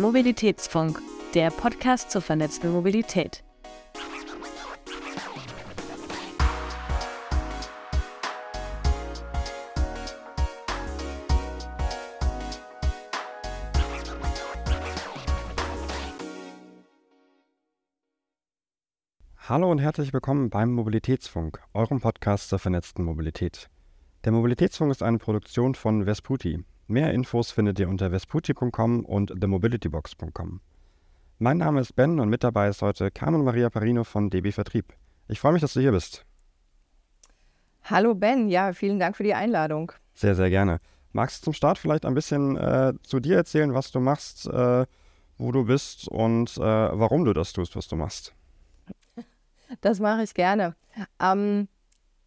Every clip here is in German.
Mobilitätsfunk, der Podcast zur vernetzten Mobilität. Hallo und herzlich willkommen beim Mobilitätsfunk, eurem Podcast zur vernetzten Mobilität. Der Mobilitätsfunk ist eine Produktion von Vesputi. Mehr Infos findet ihr unter vesputi.com und themobilitybox.com. Mein Name ist Ben und mit dabei ist heute Carmen Maria Parino von DB Vertrieb. Ich freue mich, dass du hier bist. Hallo Ben, ja, vielen Dank für die Einladung. Sehr, sehr gerne. Magst du zum Start vielleicht ein bisschen äh, zu dir erzählen, was du machst, äh, wo du bist und äh, warum du das tust, was du machst? Das mache ich gerne. Ähm,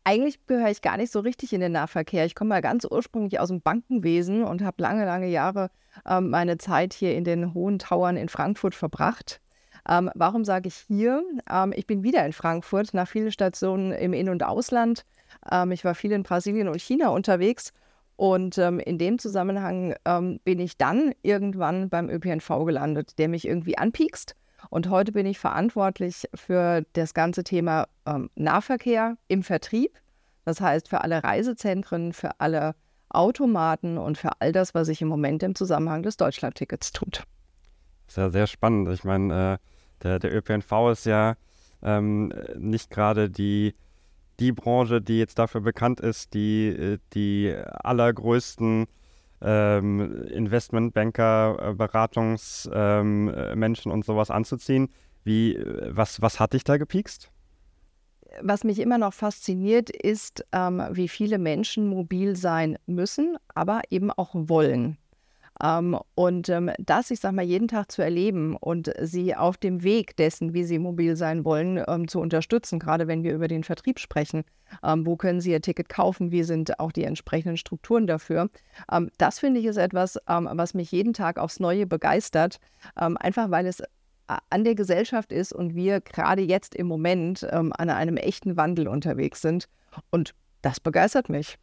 eigentlich gehöre ich gar nicht so richtig in den Nahverkehr. Ich komme mal ganz ursprünglich aus dem Bankenwesen und habe lange, lange Jahre ähm, meine Zeit hier in den hohen Towern in Frankfurt verbracht. Ähm, warum sage ich hier? Ähm, ich bin wieder in Frankfurt nach vielen Stationen im In- und Ausland. Ähm, ich war viel in Brasilien und China unterwegs. Und ähm, in dem Zusammenhang ähm, bin ich dann irgendwann beim ÖPNV gelandet, der mich irgendwie anpiekst und heute bin ich verantwortlich für das ganze Thema ähm, Nahverkehr im Vertrieb. Das heißt für alle Reisezentren, für alle Automaten und für all das, was sich im Moment im Zusammenhang des Deutschlandtickets tut. Sehr, sehr spannend. Ich meine, äh, der, der ÖPNV ist ja ähm, nicht gerade die, die Branche, die jetzt dafür bekannt ist, die, äh, die allergrößten ähm, Investmentbanker, äh, Beratungsmenschen ähm, und sowas anzuziehen. Wie, äh, was, was hat dich da gepiekst? Was mich immer noch fasziniert, ist, ähm, wie viele Menschen mobil sein müssen, aber eben auch wollen. Ähm, und ähm, das, ich sage mal, jeden Tag zu erleben und sie auf dem Weg dessen, wie sie mobil sein wollen, ähm, zu unterstützen, gerade wenn wir über den Vertrieb sprechen. Ähm, wo können sie ihr Ticket kaufen? Wie sind auch die entsprechenden Strukturen dafür? Ähm, das finde ich ist etwas, ähm, was mich jeden Tag aufs Neue begeistert, einfach weil es an der Gesellschaft ist und wir gerade jetzt im Moment an einem echten Wandel unterwegs sind. Und das begeistert mich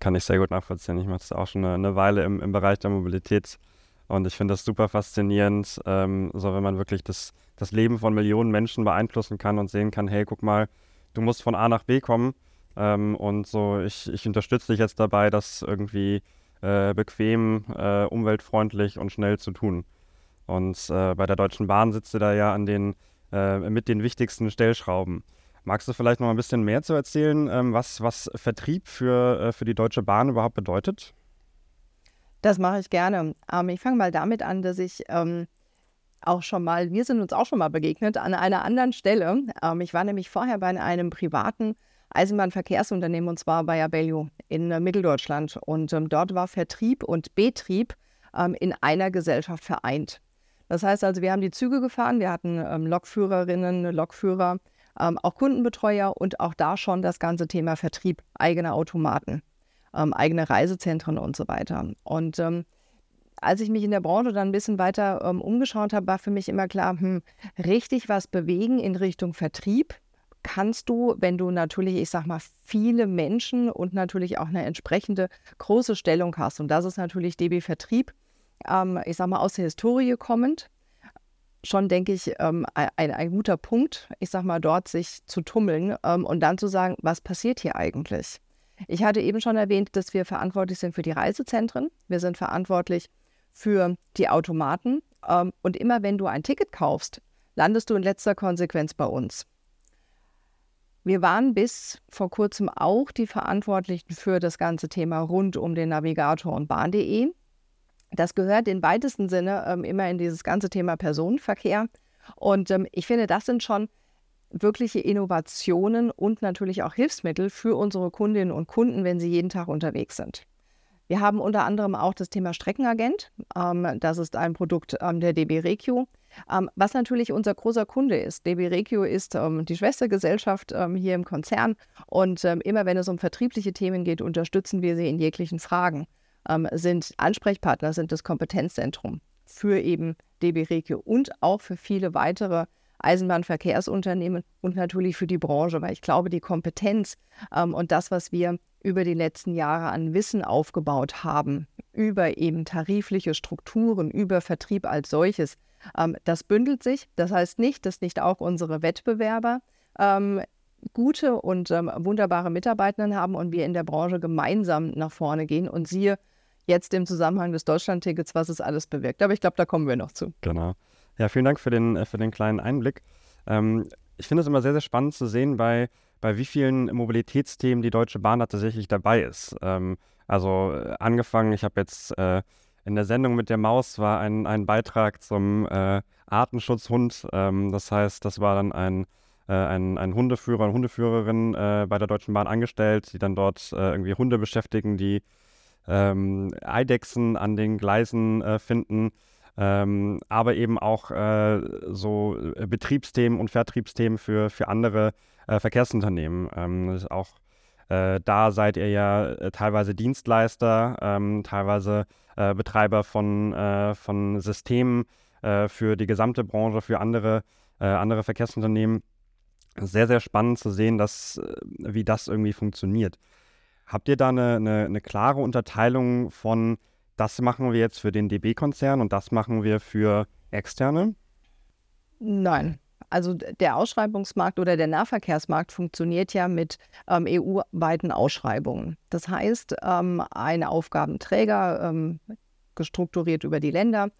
kann ich sehr gut nachvollziehen. Ich mache das auch schon eine, eine Weile im, im, Bereich der Mobilität und ich finde das super faszinierend, ähm, so wenn man wirklich das, das Leben von Millionen Menschen beeinflussen kann und sehen kann, hey, guck mal, du musst von A nach B kommen ähm, und so, ich, ich unterstütze dich jetzt dabei, das irgendwie äh, bequem, äh, umweltfreundlich und schnell zu tun. Und äh, bei der Deutschen Bahn sitzt du da ja an den, äh, mit den wichtigsten Stellschrauben. Magst du vielleicht noch ein bisschen mehr zu erzählen, ähm, was, was Vertrieb für, äh, für die Deutsche Bahn überhaupt bedeutet? Das mache ich gerne. Ähm, ich fange mal damit an, dass ich ähm, auch schon mal, wir sind uns auch schon mal begegnet an einer anderen Stelle. Ich war nämlich vorher bei einem privaten Eisenbahnverkehrsunternehmen und zwar bei Abellio in äh, Mitteldeutschland. Und dort war Vertrieb und Betrieb in einer Gesellschaft vereint. Das heißt also, wir haben die Züge gefahren, wir hatten Lokführerinnen, Lokführer, ähm, auch Kundenbetreuer und auch da schon das ganze Thema Vertrieb, eigene Automaten, ähm, eigene Reisezentren und so weiter. Und ähm, als ich mich in der Branche dann ein bisschen weiter ähm, umgeschaut habe, war für mich immer klar, hm, richtig was bewegen in Richtung Vertrieb kannst du, wenn du natürlich, ich sag mal, viele Menschen und natürlich auch eine entsprechende große Stellung hast. Und das ist natürlich DB Vertrieb, ähm, ich sag mal, aus der Historie kommend schon, denke ich, ähm, ein, ein guter Punkt, ich sag mal, dort sich zu tummeln ähm, und dann zu sagen, was passiert hier eigentlich? Ich hatte eben schon erwähnt, dass wir verantwortlich sind für die Reisezentren. Wir sind verantwortlich für die Automaten. Ähm, und immer wenn du ein Ticket kaufst, landest du in letzter Konsequenz bei uns. Wir waren bis vor kurzem auch die Verantwortlichen für das ganze Thema rund um den Navigator und Bahn.de. Das gehört in weitesten Sinne ähm, immer in dieses ganze Thema Personenverkehr. Und ähm, ich finde, das sind schon wirkliche Innovationen und natürlich auch Hilfsmittel für unsere Kundinnen und Kunden, wenn sie jeden Tag unterwegs sind. Wir haben unter anderem auch das Thema Streckenagent. Ähm, das ist ein Produkt ähm, der DB Regio, ähm, was natürlich unser großer Kunde ist. DB Regio ist die Schwestergesellschaft hier im Konzern und immer wenn es um vertriebliche Themen geht, unterstützen wir sie in jeglichen Fragen ähm, sind Ansprechpartner, sind das Kompetenzzentrum für eben DB Regio und auch für viele weitere Eisenbahnverkehrsunternehmen und natürlich für die Branche, weil ich glaube, die Kompetenz ähm, und das, was wir über die letzten Jahre an Wissen aufgebaut haben, über eben tarifliche Strukturen, über Vertrieb als solches, ähm, das bündelt sich. Das heißt nicht, dass nicht auch unsere Wettbewerber ähm, gute und ähm, wunderbare Mitarbeitenden haben und wir in der Branche gemeinsam nach vorne gehen und siehe jetzt im Zusammenhang des Deutschlandtickets, was es alles bewirkt. Aber ich glaube, da kommen wir noch zu. Genau. Ja, vielen Dank für den, äh, für den kleinen Einblick. Ähm, ich finde es immer sehr, sehr spannend zu sehen, bei, bei wie vielen Mobilitätsthemen die Deutsche Bahn da tatsächlich dabei ist. Ähm, also äh, angefangen, ich habe jetzt äh, in der Sendung mit der Maus war ein, ein Beitrag zum äh, Artenschutzhund. Ähm, das heißt, das war dann ein, äh, ein, ein Hundeführer, eine Hundeführerin äh, bei der Deutschen Bahn angestellt, die dann dort irgendwie Hunde beschäftigen, die ähm, Eidechsen an den Gleisen äh, finden. Ähm, aber eben auch äh, so Betriebsthemen und Vertriebsthemen für, für andere Verkehrsunternehmen. Ähm, auch äh, da seid ihr ja äh, teilweise Dienstleister, ähm, teilweise äh, Betreiber von, äh, von Systemen äh, für die gesamte Branche, für andere, äh, andere Verkehrsunternehmen. Sehr, sehr spannend zu sehen, dass, wie das irgendwie funktioniert. Habt ihr da eine, eine, eine klare Unterteilung von, das machen wir jetzt für den DB-Konzern und das machen wir für Externe? Nein, also der Ausschreibungsmarkt oder der Nahverkehrsmarkt funktioniert ja mit ähm, EU-weiten Ausschreibungen. Das heißt, ähm, ein Aufgabenträger, ähm, gestrukturiert über die Länder,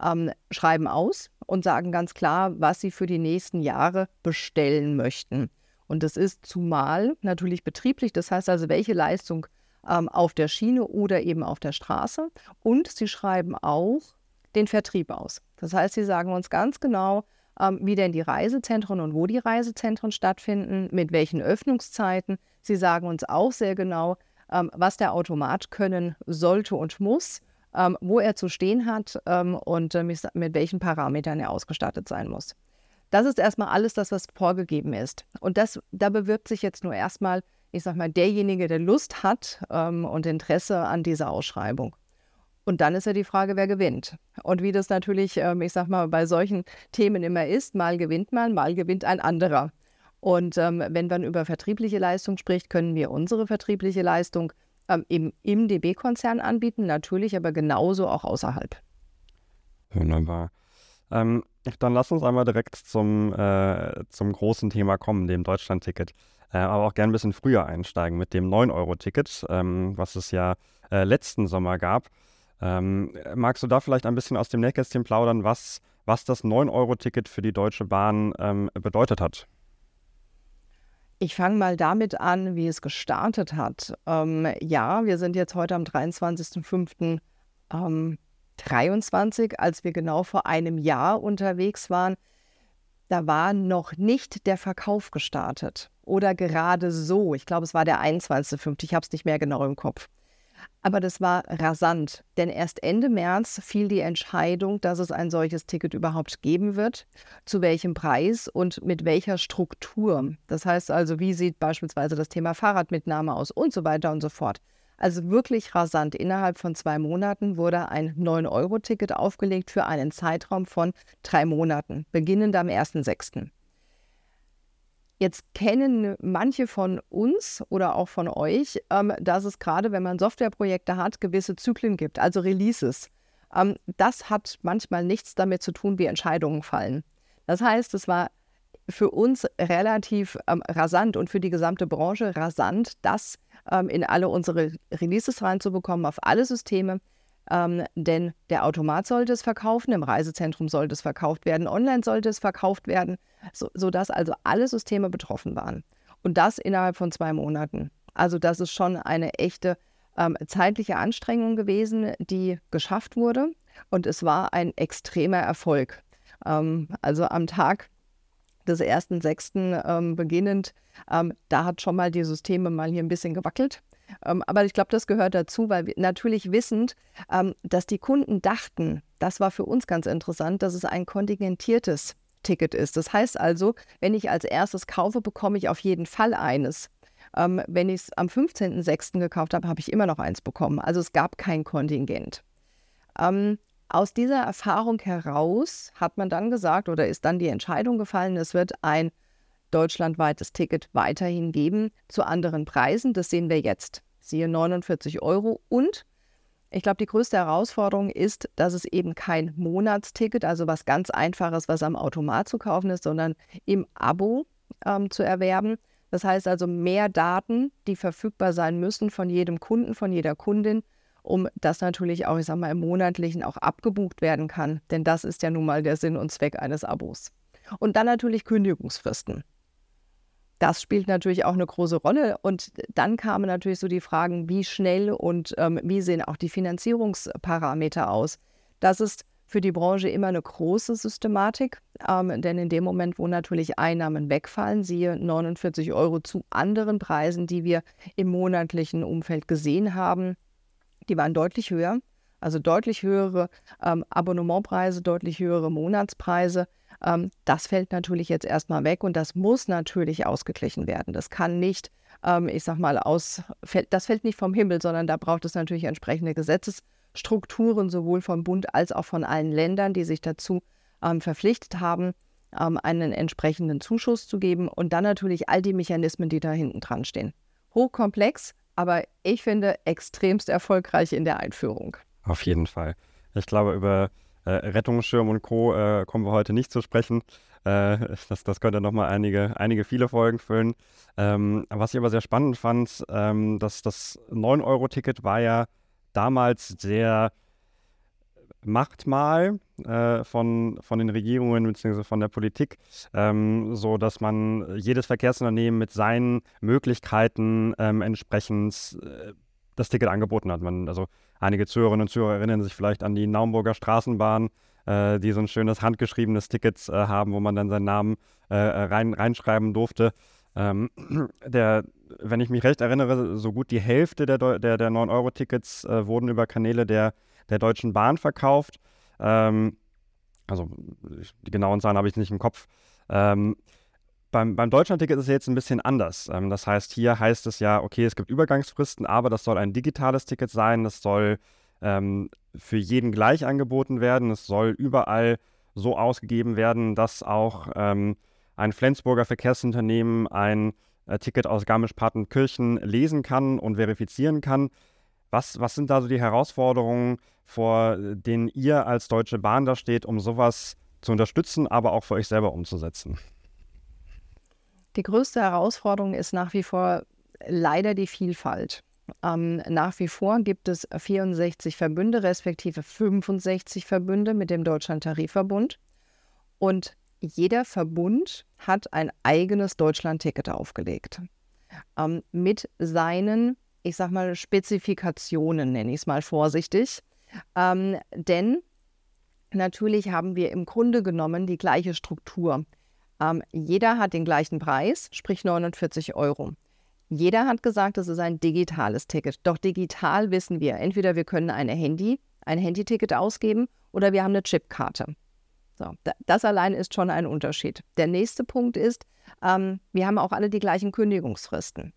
ähm, schreiben aus und sagen ganz klar, was sie für die nächsten Jahre bestellen möchten. Und das ist zumal natürlich betrieblich, das heißt also, welche Leistung ähm, auf der Schiene oder eben auf der Straße. Und sie schreiben auch den Vertrieb aus. Das heißt, sie sagen uns ganz genau, ähm, wie denn die Reisezentren und wo die Reisezentren stattfinden, mit welchen Öffnungszeiten. Sie sagen uns auch sehr genau, ähm, was der Automat können sollte und muss, ähm, wo er zu stehen hat ähm, und äh, mit, mit welchen Parametern er ausgestattet sein muss. Das ist erstmal alles das, was vorgegeben ist. Und das, da bewirbt sich jetzt nur erstmal, ich sag mal, derjenige, der Lust hat ähm, und Interesse an dieser Ausschreibung. Und dann ist ja die Frage, wer gewinnt. Und wie das natürlich, ähm, ich sag mal, bei solchen Themen immer ist, mal gewinnt man, mal gewinnt ein anderer. Und ähm, wenn man über vertriebliche Leistung spricht, können wir unsere vertriebliche Leistung ähm, im, im DB-Konzern anbieten, natürlich aber genauso auch außerhalb. Wunderbar. Ähm, dann lass uns einmal direkt zum, äh, zum großen Thema kommen, dem Deutschland-Ticket. Äh, aber auch gerne ein bisschen früher einsteigen mit dem 9-Euro-Ticket, ähm, was es ja äh, letzten Sommer gab. Ähm, magst du da vielleicht ein bisschen aus dem Nähkästchen plaudern, was, was das 9-Euro-Ticket für die Deutsche Bahn ähm, bedeutet hat? Ich fange mal damit an, wie es gestartet hat. Ähm, ja, wir sind jetzt heute am 23.05.23, ähm, als wir genau vor einem Jahr unterwegs waren. Da war noch nicht der Verkauf gestartet. Oder gerade so. Ich glaube, es war der 21.05. Ich habe es nicht mehr genau im Kopf. Aber das war rasant, denn erst Ende März fiel die Entscheidung, dass es ein solches Ticket überhaupt geben wird, zu welchem Preis und mit welcher Struktur. Das heißt also, wie sieht beispielsweise das Thema Fahrradmitnahme aus und so weiter und so fort. Also wirklich rasant. Innerhalb von zwei Monaten wurde ein 9-Euro-Ticket aufgelegt für einen Zeitraum von drei Monaten, beginnend am 1.6. Jetzt kennen manche von uns oder auch von euch, ähm, dass es gerade, wenn man Softwareprojekte hat, gewisse Zyklen gibt, also Releases. Ähm, das hat manchmal nichts damit zu tun, wie Entscheidungen fallen. Das heißt, es war für uns relativ ähm, rasant und für die gesamte Branche rasant, das ähm, in alle unsere Releases reinzubekommen, auf alle Systeme. Ähm, denn der Automat sollte es verkaufen, im Reisezentrum sollte es verkauft werden, online sollte es verkauft werden, so, sodass also alle Systeme betroffen waren. Und das innerhalb von zwei Monaten. Also das ist schon eine echte ähm, zeitliche Anstrengung gewesen, die geschafft wurde. Und es war ein extremer Erfolg. Ähm, also am Tag des 1.6. Ähm, beginnend, ähm, da hat schon mal die Systeme mal hier ein bisschen gewackelt. Ähm, aber ich glaube, das gehört dazu, weil wir natürlich wissend, ähm, dass die Kunden dachten, das war für uns ganz interessant, dass es ein kontingentiertes Ticket ist. Das heißt also, wenn ich als erstes kaufe, bekomme ich auf jeden Fall eines. Ähm, wenn ich es am 15.06. gekauft habe, habe ich immer noch eins bekommen. Also es gab kein Kontingent. Ähm, aus dieser Erfahrung heraus hat man dann gesagt oder ist dann die Entscheidung gefallen, es wird ein deutschlandweites Ticket weiterhin geben zu anderen Preisen. Das sehen wir jetzt. siehe 49 Euro. Und ich glaube, die größte Herausforderung ist, dass es eben kein Monatsticket, also was ganz Einfaches, was am Automat zu kaufen ist, sondern im Abo ähm, zu erwerben. Das heißt also mehr Daten, die verfügbar sein müssen von jedem Kunden, von jeder Kundin, um das natürlich auch, ich sag mal, im Monatlichen auch abgebucht werden kann. Denn das ist ja nun mal der Sinn und Zweck eines Abos. Und dann natürlich Kündigungsfristen. Das spielt natürlich auch eine große Rolle. Und dann kamen natürlich so die Fragen, wie schnell und ähm, wie sehen auch die Finanzierungsparameter aus. Das ist für die Branche immer eine große Systematik, ähm, denn in dem Moment, wo natürlich Einnahmen wegfallen, siehe 49 Euro zu anderen Preisen, die wir im monatlichen Umfeld gesehen haben, die waren deutlich höher, also deutlich höhere ähm, Abonnementpreise, deutlich höhere Monatspreise. Ähm, das fällt natürlich jetzt erstmal weg und das muss natürlich ausgeglichen werden. Das kann nicht, ähm, ich sag mal, aus, das fällt nicht vom Himmel, sondern da braucht es natürlich entsprechende Gesetzes Strukturen sowohl vom Bund als auch von allen Ländern, die sich dazu ähm, verpflichtet haben, ähm, einen entsprechenden Zuschuss zu geben und dann natürlich all die Mechanismen, die da hinten dran stehen. Hochkomplex, aber ich finde extremst erfolgreich in der Einführung. Auf jeden Fall. Ich glaube, über äh, Rettungsschirm und Co. Äh, kommen wir heute nicht zu sprechen. Äh, das, das könnte nochmal einige, einige viele Folgen füllen. Ähm, was ich aber sehr spannend fand, ähm, dass das 9-Euro-Ticket war ja damals sehr Machtmal äh, von, von den Regierungen bzw. von der Politik, ähm, so dass man jedes Verkehrsunternehmen mit seinen Möglichkeiten ähm, entsprechend äh, das Ticket angeboten hat. Man, also einige Zuhörerinnen und Zuhörer erinnern sich vielleicht an die Naumburger Straßenbahn, äh, die so ein schönes handgeschriebenes Ticket äh, haben, wo man dann seinen Namen äh, rein, reinschreiben durfte. Ähm, der, wenn ich mich recht erinnere, so gut die Hälfte der, der, der 9-Euro-Tickets äh, wurden über Kanäle der, der Deutschen Bahn verkauft. Ähm, also die genauen Zahlen habe ich nicht im Kopf. Ähm, beim, beim Deutschland-Ticket ist es jetzt ein bisschen anders. Ähm, das heißt, hier heißt es ja, okay, es gibt Übergangsfristen, aber das soll ein digitales Ticket sein. Das soll ähm, für jeden gleich angeboten werden. Es soll überall so ausgegeben werden, dass auch ähm, ein Flensburger Verkehrsunternehmen ein äh, Ticket aus Garmisch-Partenkirchen lesen kann und verifizieren kann. Was, was sind da so die Herausforderungen, vor denen ihr als Deutsche Bahn da steht, um sowas zu unterstützen, aber auch für euch selber umzusetzen? Die größte Herausforderung ist nach wie vor leider die Vielfalt. Ähm, nach wie vor gibt es 64 Verbünde, respektive 65 Verbünde mit dem Deutschland Tarifverbund. Und jeder Verbund hat ein eigenes Deutschland-Ticket aufgelegt. Ähm, mit seinen, ich sag mal, Spezifikationen, nenne ich es mal vorsichtig. Ähm, denn natürlich haben wir im Grunde genommen die gleiche Struktur. Ähm, jeder hat den gleichen Preis, sprich 49 Euro. Jeder hat gesagt, es ist ein digitales Ticket. Doch digital wissen wir, entweder wir können eine Handy, ein Handyticket ausgeben oder wir haben eine Chipkarte. So, das allein ist schon ein Unterschied. Der nächste Punkt ist, ähm, wir haben auch alle die gleichen Kündigungsfristen.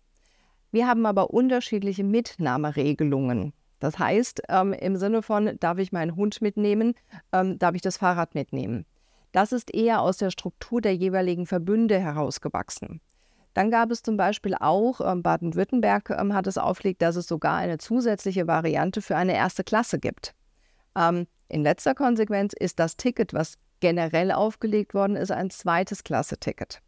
Wir haben aber unterschiedliche Mitnahmeregelungen. Das heißt, ähm, im Sinne von, darf ich meinen Hund mitnehmen, ähm, darf ich das Fahrrad mitnehmen. Das ist eher aus der Struktur der jeweiligen Verbünde herausgewachsen. Dann gab es zum Beispiel auch, ähm, Baden-Württemberg ähm, hat es aufgelegt, dass es sogar eine zusätzliche Variante für eine erste Klasse gibt. Ähm, in letzter Konsequenz ist das Ticket, was generell aufgelegt worden ist, ein zweites Klasse-Ticket.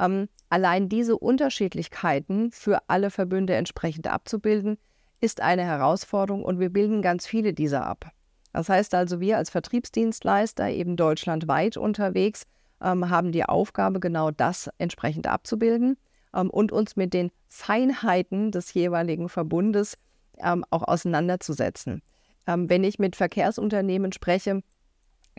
Ähm, allein diese Unterschiedlichkeiten für alle Verbünde entsprechend abzubilden, ist eine Herausforderung und wir bilden ganz viele dieser ab. Das heißt also, wir als Vertriebsdienstleister, eben deutschlandweit unterwegs, ähm, haben die Aufgabe, genau das entsprechend abzubilden ähm, und uns mit den Feinheiten des jeweiligen Verbundes ähm, auch auseinanderzusetzen. Ähm, wenn ich mit Verkehrsunternehmen spreche,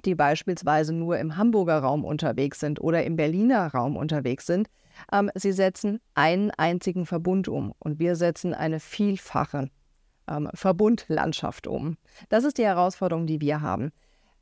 die beispielsweise nur im Hamburger Raum unterwegs sind oder im Berliner Raum unterwegs sind. Ähm, sie setzen einen einzigen Verbund um und wir setzen eine vielfache ähm, Verbundlandschaft um. Das ist die Herausforderung, die wir haben.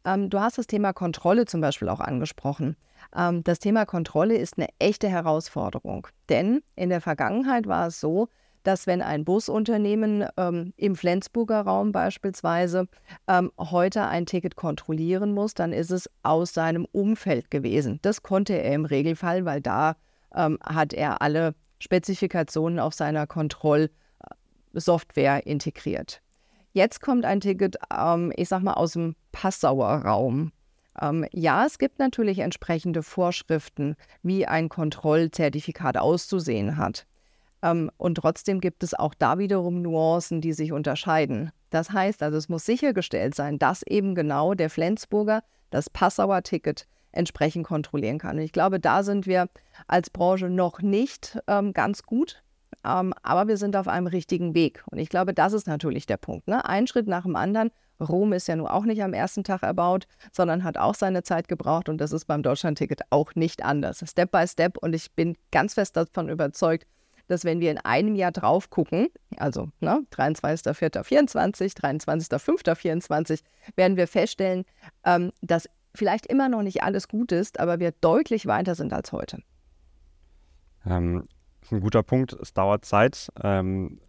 Ähm, du hast das Thema Kontrolle zum Beispiel auch angesprochen. Ähm, das Thema Kontrolle ist eine echte Herausforderung, denn in der Vergangenheit war es so, dass wenn ein Busunternehmen ähm, im Flensburger Raum beispielsweise ähm, heute ein Ticket kontrollieren muss, dann ist es aus seinem Umfeld gewesen. Das konnte er im Regelfall, weil da ähm, hat er alle Spezifikationen auf seiner Kontroll- Software integriert. Jetzt kommt ein Ticket, ähm, ich sag mal, aus dem Passauer Raum. Ähm, ja, es gibt natürlich entsprechende Vorschriften, wie ein Kontrollzertifikat auszusehen hat. Ähm, und trotzdem gibt es auch da wiederum Nuancen, die sich unterscheiden. Das heißt also, es muss sichergestellt sein, dass eben genau der Flensburger das Passauer Ticket entsprechend kontrollieren kann. Und ich glaube, da sind wir als Branche noch nicht ähm, ganz gut, ähm, aber wir sind auf einem richtigen Weg. Und ich glaube, das ist natürlich der Punkt. Ne? Ein Schritt nach dem anderen. Rom ist ja nun auch nicht am ersten Tag erbaut, sondern hat auch seine Zeit gebraucht und das ist beim Deutschlandticket auch nicht anders. Step by Step und ich bin ganz fest davon überzeugt, dass wenn wir in einem Jahr drauf gucken, also ne, 23.04.24, 23.05.24, werden wir feststellen, ähm, dass vielleicht immer noch nicht alles gut ist, aber wir deutlich weiter sind als heute. Ähm, ein guter Punkt. Es dauert Zeit. Ähm,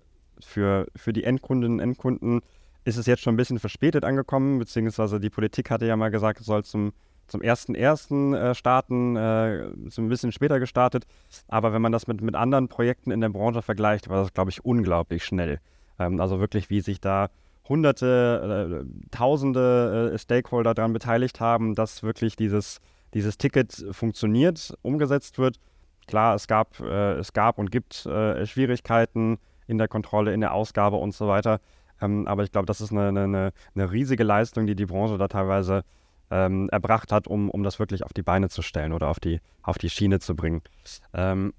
für, für die Endkundinnen und Endkunden ist es jetzt schon ein bisschen verspätet angekommen, beziehungsweise die Politik hatte ja mal gesagt, es soll zum zum 1.1. Äh, starten, äh, so ein bisschen später gestartet. Aber wenn man das mit, mit anderen Projekten in der Branche vergleicht, war das, glaube ich, unglaublich schnell. Ähm, also wirklich, wie sich da Hunderte, äh, Tausende äh, Stakeholder daran beteiligt haben, dass wirklich dieses, dieses Ticket funktioniert, umgesetzt wird. Klar, es gab, äh, es gab und gibt äh, Schwierigkeiten in der Kontrolle, in der Ausgabe und so weiter. Ähm, aber ich glaube, das ist eine, eine, eine riesige Leistung, die die Branche da teilweise ähm, erbracht hat, um, um das wirklich auf die Beine zu stellen oder auf die, auf die Schiene zu bringen. Ähm,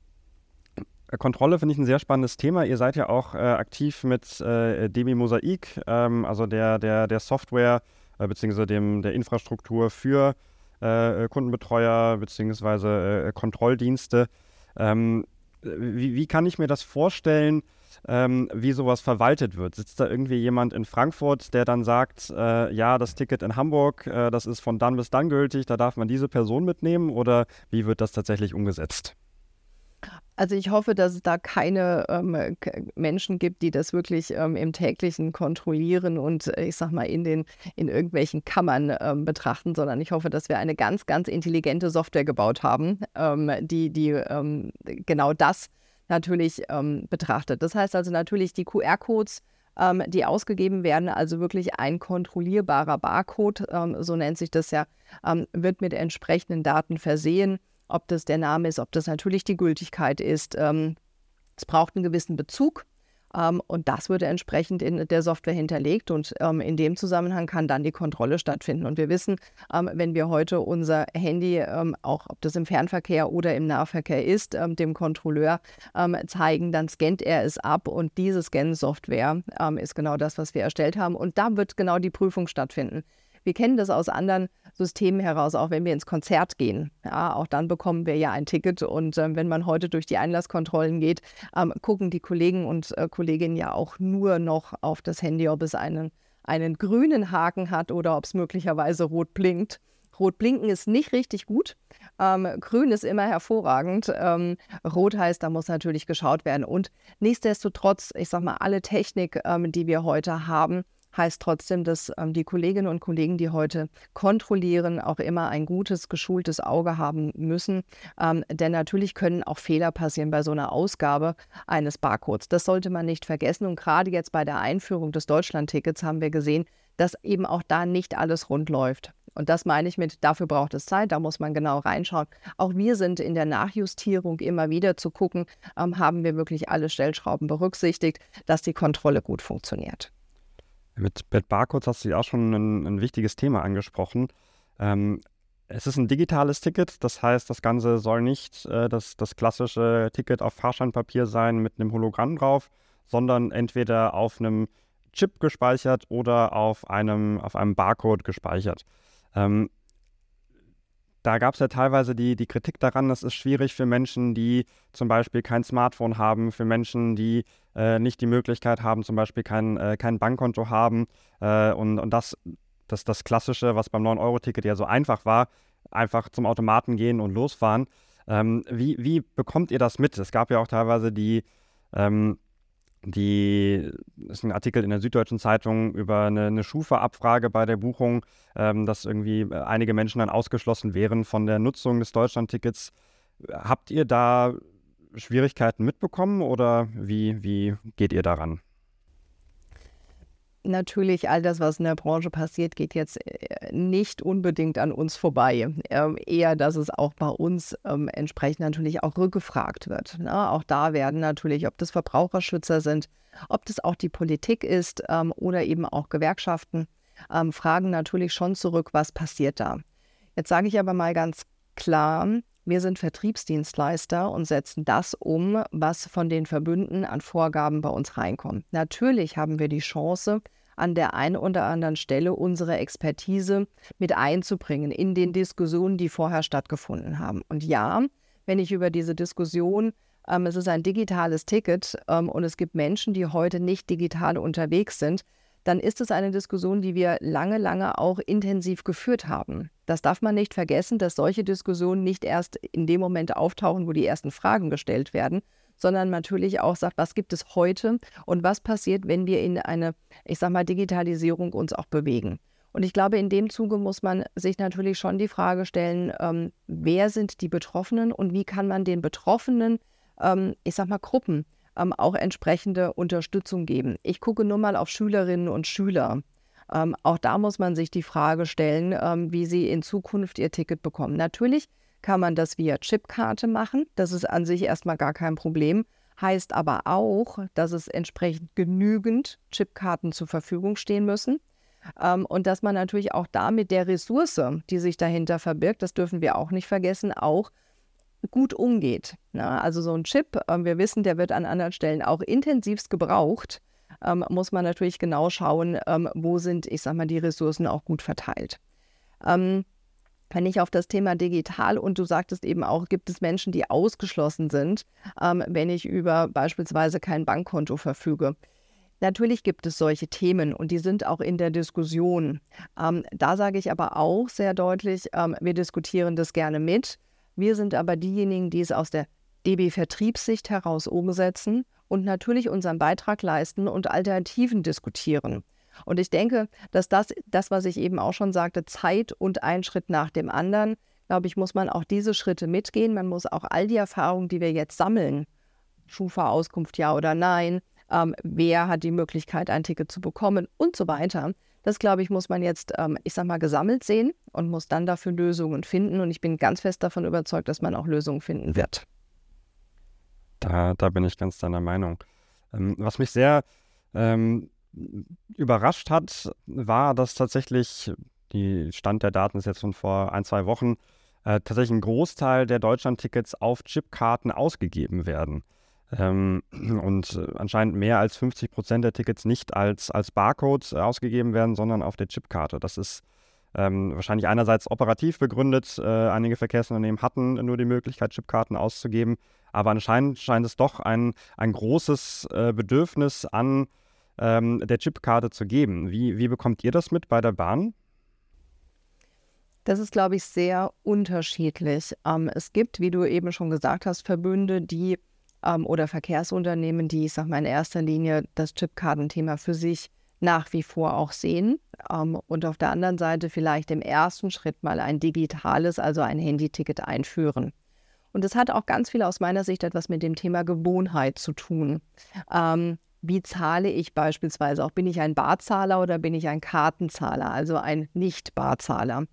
Kontrolle finde ich ein sehr spannendes Thema. Ihr seid ja auch äh, aktiv mit äh, DB Mosaik, ähm, also der, der, der Software äh, bzw. der Infrastruktur für äh, Kundenbetreuer bzw. Äh, Kontrolldienste. Ähm, wie, wie, kann ich mir das vorstellen? Ähm, wie sowas verwaltet wird. Sitzt da irgendwie jemand in Frankfurt, der dann sagt, äh, ja, das Ticket in Hamburg, äh, das ist von dann bis dann gültig, da darf man diese Person mitnehmen oder wie wird das tatsächlich umgesetzt? Also ich hoffe, dass es da keine ähm, Menschen gibt, die das wirklich ähm, im täglichen kontrollieren und äh, ich sag mal in den in irgendwelchen Kammern ähm, betrachten, sondern ich hoffe, dass wir eine ganz, ganz intelligente Software gebaut haben, ähm, die, die ähm, genau das natürlich ähm, betrachtet. Das heißt also natürlich die QR-Codes, ähm, die ausgegeben werden, also wirklich ein kontrollierbarer Barcode, ähm, so nennt sich das ja, ähm, wird mit entsprechenden Daten versehen, ob das der Name ist, ob das natürlich die Gültigkeit ist. Ähm, es braucht einen gewissen Bezug und das wird entsprechend in der Software hinterlegt und ähm, in dem Zusammenhang kann dann die Kontrolle stattfinden. Und wir wissen, ähm, wenn wir heute unser Handy, ähm, auch ob das im Fernverkehr oder im Nahverkehr ist, ähm, dem Kontrolleur ähm, zeigen, dann scannt er es ab und diese Scan-Software ist genau das, was wir erstellt haben. Und da wird genau die Prüfung stattfinden. Wir kennen das aus anderen Systemen heraus, auch wenn wir ins Konzert gehen. Ja, auch dann bekommen wir ja ein Ticket. Und ähm, wenn man heute durch die Einlasskontrollen geht, ähm, gucken die Kollegen und äh, Kolleginnen ja auch nur noch auf das Handy, ob es einen, einen grünen Haken hat oder ob es möglicherweise rot blinkt. Rot blinken ist nicht richtig gut. Ähm, grün ist immer hervorragend. Ähm, rot heißt, da muss natürlich geschaut werden. Und nichtsdestotrotz, ich sag mal, alle Technik, ähm, die wir heute haben, heißt trotzdem, dass ähm, die Kolleginnen und Kollegen, die heute kontrollieren, auch immer ein gutes, geschultes Auge haben müssen. Ähm, denn natürlich können auch Fehler passieren bei so einer Ausgabe eines Barcodes. Das sollte man nicht vergessen. Und gerade jetzt bei der Einführung des Deutschlandtickets haben wir gesehen, dass eben auch da nicht alles rund läuft. Und das meine ich mit, dafür braucht es Zeit, da muss man genau reinschauen. Auch wir sind in der Nachjustierung immer wieder zu gucken, ähm, haben wir wirklich alle Stellschrauben berücksichtigt, dass die Kontrolle gut funktioniert. Mit Bad Barcodes hast du ja auch schon ein, ein wichtiges Thema angesprochen. Ähm, es ist ein digitales Ticket, das heißt, das Ganze soll nicht äh, das, das klassische Ticket auf Fahrscheinpapier sein mit einem Hologramm drauf, sondern entweder auf einem Chip gespeichert oder auf einem, auf einem Barcode gespeichert. Ähm, da gab es ja teilweise die, die Kritik daran, das ist schwierig für Menschen, die zum Beispiel kein Smartphone haben, für Menschen, die äh, nicht die Möglichkeit haben, zum Beispiel kein, äh, kein Bankkonto haben. Äh, und, und das, das, das Klassische, was beim 9-Euro-Ticket ja so einfach war, einfach zum Automaten gehen und losfahren. Ähm, wie, wie bekommt ihr das mit? Es gab ja auch teilweise die, ähm, die, ist ein Artikel in der Süddeutschen Zeitung über eine, eine Schufa-Abfrage bei der Buchung, ähm, dass irgendwie äh, einige Menschen dann ausgeschlossen wären von der Nutzung des Deutschlandtickets. Habt ihr da Schwierigkeiten mitbekommen oder wie, wie geht ihr daran? Natürlich, all das, was in der Branche passiert, geht jetzt äh, nicht unbedingt an uns vorbei. Ähm, eher, dass es auch bei uns ähm, entsprechend natürlich auch rückgefragt wird. Ne? Auch da werden natürlich, ob das Verbraucherschützer sind, ob das auch die Politik ist ähm, oder eben auch Gewerkschaften, ähm, fragen natürlich schon zurück, was passiert da. Jetzt sage ich aber mal ganz klar, wir sind Vertriebsdienstleister und setzen das um, was von den Verbünden an Vorgaben bei uns reinkommt. Natürlich haben wir die Chance, an der einen oder anderen Stelle unsere Expertise mit einzubringen in den Diskussionen, die vorher stattgefunden haben. Und ja, wenn ich über diese Diskussion, ähm, es ist ein digitales Ticket ähm, und es gibt Menschen, die heute nicht digital unterwegs sind, dann ist es eine Diskussion, die wir lange, lange auch intensiv geführt haben. Das darf man nicht vergessen, dass solche Diskussionen nicht erst in dem Moment auftauchen, wo die ersten Fragen gestellt werden, sondern natürlich auch sagt, was gibt es heute und was passiert, wenn wir in eine, ich sag mal, Digitalisierung uns auch bewegen. Und ich glaube, in dem Zuge muss man sich natürlich schon die Frage stellen, ähm, wer sind die Betroffenen und wie kann man den Betroffenen, ähm, ich sag mal, Gruppen ähm, auch entsprechende Unterstützung geben. Ich gucke nur mal auf Schülerinnen und Schüler. Ähm, auch da muss man sich die Frage stellen, ähm, wie sie in Zukunft ihr Ticket bekommen. Natürlich kann man das via Chipkarte machen. Das ist an sich erstmal gar kein Problem. Heißt aber auch, dass es entsprechend genügend Chipkarten zur Verfügung stehen müssen. Ähm, und dass man natürlich auch da mit der Ressource, die sich dahinter verbirgt, das dürfen wir auch nicht vergessen, auch gut umgeht. Na, also so ein Chip, äh, wir wissen, der wird an anderen Stellen auch intensivst gebraucht. Ähm, muss man natürlich genau schauen, ähm, wo sind, ich sag mal, die Ressourcen auch gut verteilt. Ähm, wenn ich auf das Thema digital und du sagtest eben auch, gibt es Menschen, die ausgeschlossen sind, ähm, wenn ich über beispielsweise kein Bankkonto verfüge. Natürlich gibt es solche Themen und die sind auch in der Diskussion. Ähm, da sage ich aber auch sehr deutlich, ähm, wir diskutieren das gerne mit. Wir sind aber diejenigen, die es aus der DB-Vertriebssicht heraus umsetzen und natürlich unseren Beitrag leisten und Alternativen diskutieren. Und ich denke, dass das, das, was ich eben auch schon sagte, Zeit und ein Schritt nach dem anderen, glaube ich, muss man auch diese Schritte mitgehen. Man muss auch all die Erfahrungen, die wir jetzt sammeln, Schufa-Auskunft ja oder nein, ähm, wer hat die Möglichkeit, ein Ticket zu bekommen und so weiter, das, glaube ich, muss man jetzt, ähm, ich sage mal, gesammelt sehen und muss dann dafür Lösungen finden. Und ich bin ganz fest davon überzeugt, dass man auch Lösungen finden wird. Da, da bin ich ganz deiner Meinung. Ähm, was mich sehr ähm, überrascht hat, war, dass tatsächlich, die Stand der Daten ist jetzt schon vor ein, zwei Wochen, äh, tatsächlich ein Großteil der Deutschland-Tickets auf Chipkarten ausgegeben werden. Ähm, und anscheinend mehr als 50 Prozent der Tickets nicht als, als Barcodes ausgegeben werden, sondern auf der Chipkarte. Das ist ähm, wahrscheinlich einerseits operativ begründet. Äh, einige Verkehrsunternehmen hatten nur die Möglichkeit, Chipkarten auszugeben. Aber anscheinend scheint es doch ein, ein großes äh, Bedürfnis an ähm, der Chipkarte zu geben. Wie, wie bekommt ihr das mit bei der Bahn? Das ist, glaube ich, sehr unterschiedlich. Ähm, es gibt, wie du eben schon gesagt hast, Verbünde, die ähm, oder Verkehrsunternehmen, die, ich sage mal, in erster Linie das Chipkartenthema für sich nach wie vor auch sehen ähm, und auf der anderen Seite vielleicht im ersten Schritt mal ein digitales, also ein Handyticket einführen. Und das hat auch ganz viel aus meiner Sicht etwas mit dem Thema Gewohnheit zu tun. Ähm, wie zahle ich beispielsweise auch? Bin ich ein Barzahler oder bin ich ein Kartenzahler, also ein Nicht-Barzahler?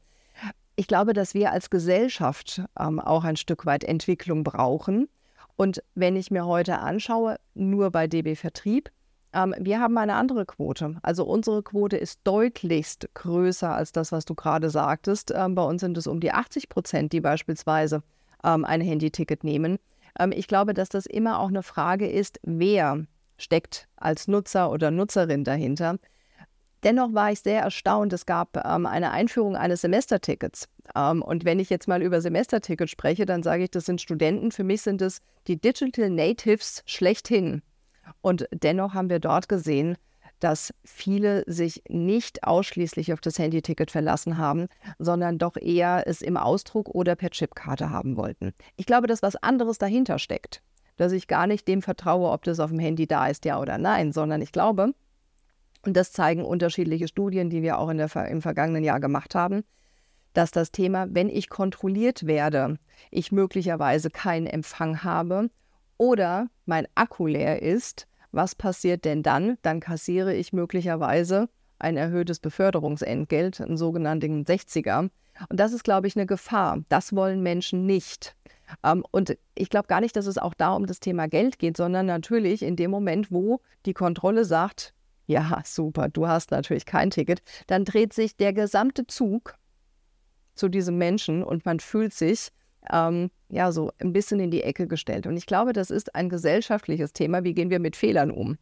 Ich glaube, dass wir als Gesellschaft ähm, auch ein Stück weit Entwicklung brauchen. Und wenn ich mir heute anschaue, nur bei DB Vertrieb, ähm, wir haben eine andere Quote. Also unsere Quote ist deutlichst größer als das, was du gerade sagtest. Ähm, bei uns sind es um die 80 Prozent, die beispielsweise ähm, ein Handyticket nehmen. Ähm, ich glaube, dass das immer auch eine Frage ist, wer steckt als Nutzer oder Nutzerin dahinter. Dennoch war ich sehr erstaunt. Es gab ähm, eine Einführung eines Semestertickets. Ähm, und wenn ich jetzt mal über Semestertickets spreche, dann sage ich, das sind Studenten. Für mich sind es die Digital Natives schlechthin. Und dennoch haben wir dort gesehen, dass viele sich nicht ausschließlich auf das Handyticket verlassen haben, sondern doch eher es im Ausdruck oder per Chipkarte haben wollten. Ich glaube, dass was anderes dahinter steckt, dass ich gar nicht dem vertraue, ob das auf dem Handy da ist, ja oder nein, sondern ich glaube, und das zeigen unterschiedliche Studien, die wir auch in der, im vergangenen Jahr gemacht haben, dass das Thema, wenn ich kontrolliert werde, ich möglicherweise keinen Empfang habe oder mein Akku leer ist, Was passiert denn dann? Dann kassiere ich möglicherweise ein erhöhtes Beförderungsentgelt, einen sogenannten 60er. Und das ist, glaube ich, eine Gefahr. Das wollen Menschen nicht. Ähm, und ich glaube gar nicht, dass es auch da um das Thema Geld geht, sondern natürlich in dem Moment, wo die Kontrolle sagt, ja, super, du hast natürlich kein Ticket, dann dreht sich der gesamte Zug zu diesem Menschen und man fühlt sich ähm, ja so ein bisschen in die Ecke gestellt. Und ich glaube, das ist ein gesellschaftliches Thema. Wie gehen wir mit Fehlern um?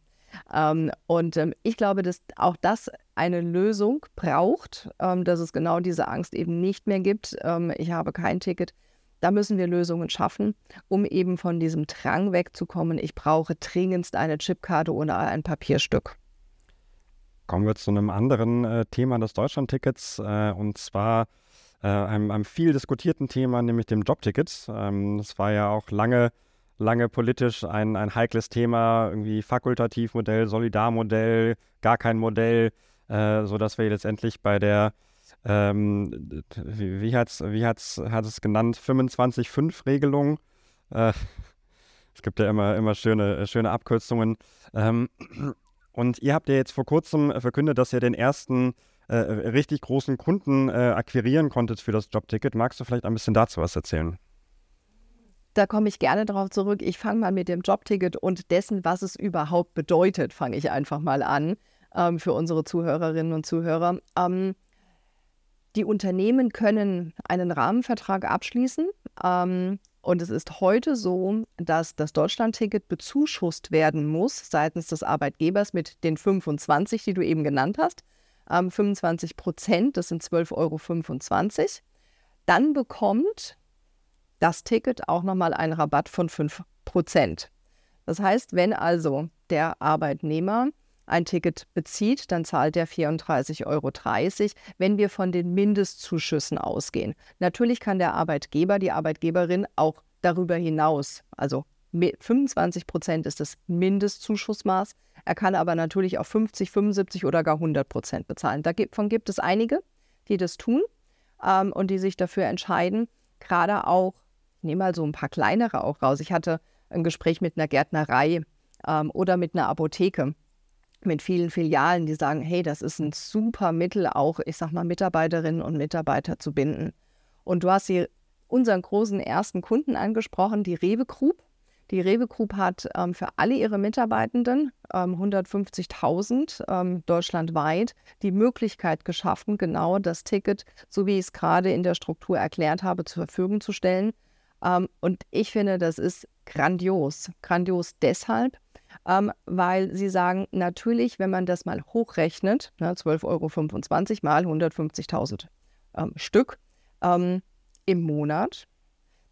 Ähm, und ähm, ich glaube, dass auch das eine Lösung braucht, ähm, dass es genau diese Angst eben nicht mehr gibt. Ähm, ich habe kein Ticket. Da müssen wir Lösungen schaffen, um eben von diesem Drang wegzukommen. Ich brauche dringendst eine Chipkarte oder ein Papierstück. Kommen wir zu einem anderen äh, Thema des Deutschlandtickets äh, und zwar äh, einem, einem, viel diskutierten Thema, nämlich dem Jobticket. Ähm, das war ja auch lange, lange politisch ein, ein heikles Thema, irgendwie Fakultativmodell, Solidarmodell, gar kein Modell, äh, sodass wir letztendlich bei der ähm, wie, wie, hat's, wie hat's, hat es genannt, 25-5-Regelung. Äh, es gibt ja immer, immer schöne, schöne Abkürzungen. Ähm, und ihr habt ja jetzt vor kurzem verkündet, dass ihr den ersten äh, richtig großen Kunden äh, akquirieren konntet für das Jobticket. Magst du vielleicht ein bisschen dazu was erzählen? Da komme ich gerne darauf zurück. Ich fange mal mit dem Jobticket und dessen, was es überhaupt bedeutet, fange ich einfach mal an ähm, für unsere Zuhörerinnen und Zuhörer. Ähm, die Unternehmen können einen Rahmenvertrag abschließen. Ähm, und es ist heute so, dass das Deutschlandticket bezuschusst werden muss seitens des Arbeitgebers mit den 25, die du eben genannt hast. Ähm, 25 Prozent, das sind 12,25 Euro. Dann bekommt das Ticket auch nochmal einen Rabatt von 5 Prozent. Das heißt, wenn also der Arbeitnehmer ein Ticket bezieht, dann zahlt er 34,30 Euro, wenn wir von den Mindestzuschüssen ausgehen. Natürlich kann der Arbeitgeber, die Arbeitgeberin auch darüber hinaus, also 25 Prozent ist das Mindestzuschussmaß. Er kann aber natürlich auch 50, 75 oder gar 100 Prozent bezahlen. Davon gibt es einige, die das tun ähm, und die sich dafür entscheiden. Gerade auch, ich nehme mal so ein paar kleinere auch raus. Ich hatte ein Gespräch mit einer Gärtnerei ähm, oder mit einer Apotheke mit vielen Filialen, die sagen, hey, das ist ein super Mittel, auch, ich sag mal, Mitarbeiterinnen und Mitarbeiter zu binden. Und du hast hier unseren großen ersten Kunden angesprochen, die Rewe Group. Die Rewe Group hat ähm, für alle ihre Mitarbeitenden, ähm, 150.000 ähm, deutschlandweit, die Möglichkeit geschaffen, genau das Ticket, so wie ich es gerade in der Struktur erklärt habe, zur Verfügung zu stellen. Ähm, und ich finde, das ist grandios. Grandios deshalb, ähm, weil sie sagen, natürlich, wenn man das mal hochrechnet, ne, 12,25 Euro mal 150.000 ähm, Stück im Monat,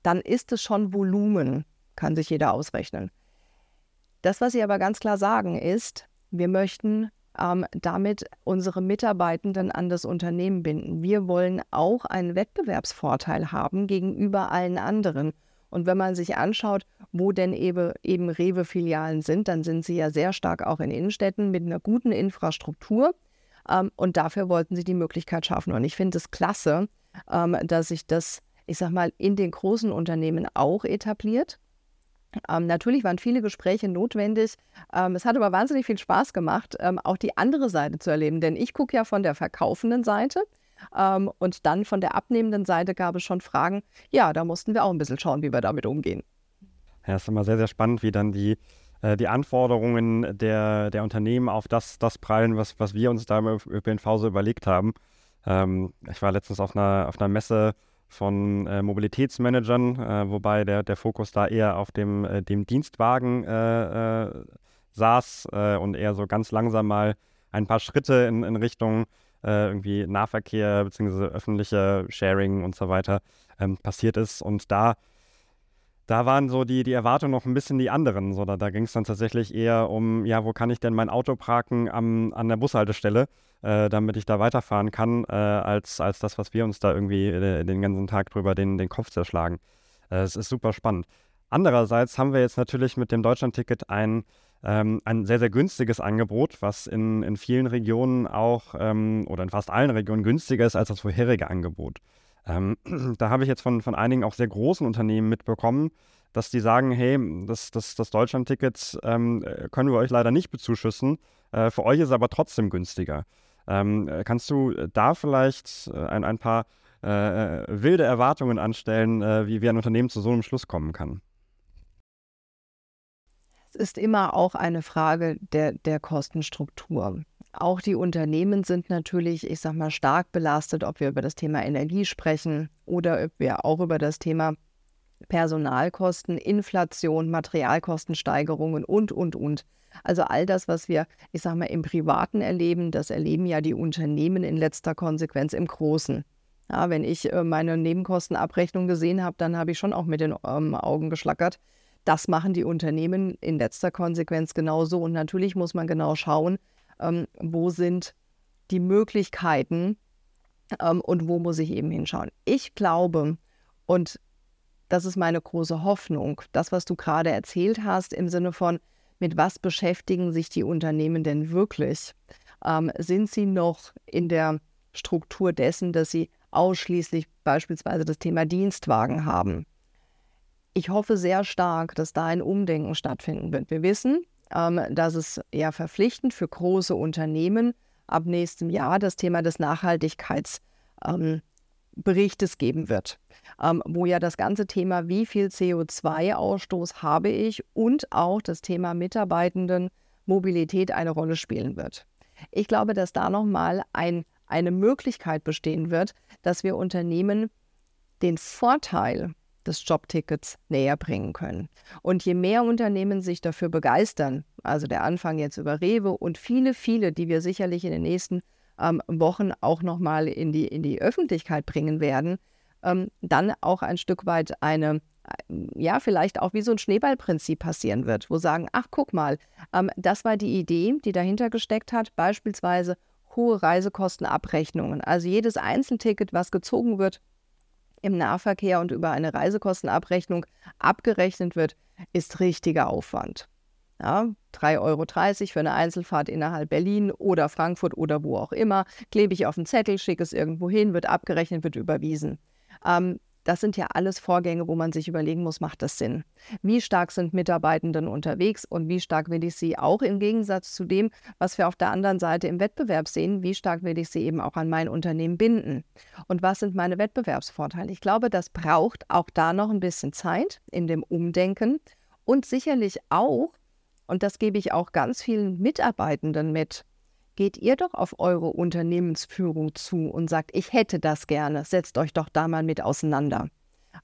dann ist es schon Volumen, kann sich jeder ausrechnen. Das, was sie aber ganz klar sagen, ist, wir möchten ähm, damit unsere Mitarbeitenden an das Unternehmen binden. Wir wollen auch einen Wettbewerbsvorteil haben gegenüber allen anderen. Und wenn man sich anschaut, wo denn eben, eben Rewe-Filialen sind, dann sind sie ja sehr stark auch in Innenstädten mit einer guten Infrastruktur. Ähm, und dafür wollten sie die Möglichkeit schaffen. Und ich finde es klasse, ähm, dass sich das, ich sag mal, in den großen Unternehmen auch etabliert. Ähm, natürlich waren viele Gespräche notwendig. Ähm, es hat aber wahnsinnig viel Spaß gemacht, ähm, auch die andere Seite zu erleben. Denn ich gucke ja von der verkaufenden Seite ähm, und dann von der abnehmenden Seite gab es schon Fragen. Ja, da mussten wir auch ein bisschen schauen, wie wir damit umgehen. Ja, es ist immer sehr, sehr spannend, wie dann die, äh, die Anforderungen der, der Unternehmen auf das, das prallen, was, was wir uns da im ÖPNV so überlegt haben. Ähm, ich war letztens auf einer, auf einer Messe von äh, Mobilitätsmanagern, äh, wobei der, der Fokus da eher auf dem, äh, dem Dienstwagen äh, äh, saß und eher so ganz langsam mal ein paar Schritte in, in Richtung äh, irgendwie Nahverkehr bzw. öffentliche Sharing und so weiter ähm, passiert ist. Und da, da waren so die, die Erwartungen noch ein bisschen die anderen. So, da da ging es dann tatsächlich eher um, ja, wo kann ich denn mein Auto parken am, an der Bushaltestelle, äh, damit ich da weiterfahren kann, äh, als, als das, was wir uns da irgendwie äh, den ganzen Tag drüber den, den Kopf zerschlagen. Äh, es ist super spannend. Andererseits haben wir jetzt natürlich mit dem Deutschlandticket ein ähm, ein sehr, sehr günstiges Angebot, was in, in vielen Regionen auch ähm, oder in fast allen Regionen günstiger ist als das vorherige Angebot. Ähm, da habe ich jetzt von, von einigen auch sehr großen Unternehmen mitbekommen, dass die sagen, hey, das, das, das Deutschland-Ticket ähm, können wir euch leider nicht bezuschussen, äh, für euch ist aber trotzdem günstiger. Ähm, kannst du da vielleicht äh, ein, ein paar äh, wilde Erwartungen anstellen, äh, wie, wie ein Unternehmen zu so einem Schluss kommen kann? Es ist immer auch eine Frage der, der Kostenstruktur. Auch die Unternehmen sind natürlich, ich sag mal, stark belastet, ob wir über das Thema Energie sprechen oder ob wir auch über das Thema Personalkosten, Inflation, Materialkostensteigerungen und, und, und. Also all das, was wir, ich sag mal, im Privaten erleben, das erleben ja die Unternehmen in letzter Konsequenz im Großen. Ja, wenn ich äh, meine Nebenkostenabrechnung gesehen habe, dann habe ich schon auch mit den ähm, Augen geschlackert. Das machen die Unternehmen in letzter Konsequenz genauso. Und natürlich muss man genau schauen, ähm, wo sind die Möglichkeiten ähm, und wo muss ich eben hinschauen. Ich glaube, und das ist meine große Hoffnung, das, was du gerade erzählt hast, im Sinne von, mit was beschäftigen sich die Unternehmen denn wirklich? Ähm, sind sie noch in der Struktur dessen, dass sie ausschließlich beispielsweise das Thema Dienstwagen haben? Ich hoffe sehr stark, dass da ein Umdenken stattfinden wird. Wir wissen, ähm, dass es eher verpflichtend für große Unternehmen ab nächstem Jahr das Thema des Nachhaltigkeits ähm, geben wird, ähm, wo ja das ganze Thema, wie viel CO2-Ausstoß habe ich und auch das Thema Mitarbeitendenmobilität eine Rolle spielen wird. Ich glaube, dass da nochmal ein, eine Möglichkeit bestehen wird, dass wir Unternehmen den Vorteil des Jobtickets näher bringen können. Und je mehr Unternehmen sich dafür begeistern, also der Anfang jetzt über Rewe und viele, viele, die wir sicherlich in den nächsten ähm, Wochen auch nochmal in die, in die Öffentlichkeit bringen werden, ähm, dann auch ein Stück weit eine, äh, ja, vielleicht auch wie so ein Schneeballprinzip passieren wird, wo sagen, ach, guck mal, ähm, das war die Idee, die dahinter gesteckt hat, beispielsweise hohe Reisekostenabrechnungen. Also jedes Einzelticket, was gezogen wird im Nahverkehr und über eine Reisekostenabrechnung abgerechnet wird, ist richtiger Aufwand. Ja, 3,30 Euro für eine Einzelfahrt innerhalb Berlin oder Frankfurt oder wo auch immer. Klebe ich auf einen Zettel, schicke es irgendwo hin, wird abgerechnet, wird überwiesen. Ähm, das sind ja alles Vorgänge, wo man sich überlegen muss, macht das Sinn? Wie stark sind Mitarbeitenden unterwegs und wie stark will ich sie auch im Gegensatz zu dem, was wir auf der anderen Seite im Wettbewerb sehen, wie stark will ich sie eben auch an mein Unternehmen binden? Und was sind meine Wettbewerbsvorteile? Ich glaube, das braucht auch da noch ein bisschen Zeit in dem Umdenken und sicherlich auch und das gebe ich auch ganz vielen Mitarbeitenden mit. Geht ihr doch auf eure Unternehmensführung zu und sagt, ich hätte das gerne, setzt euch doch da mal mit auseinander.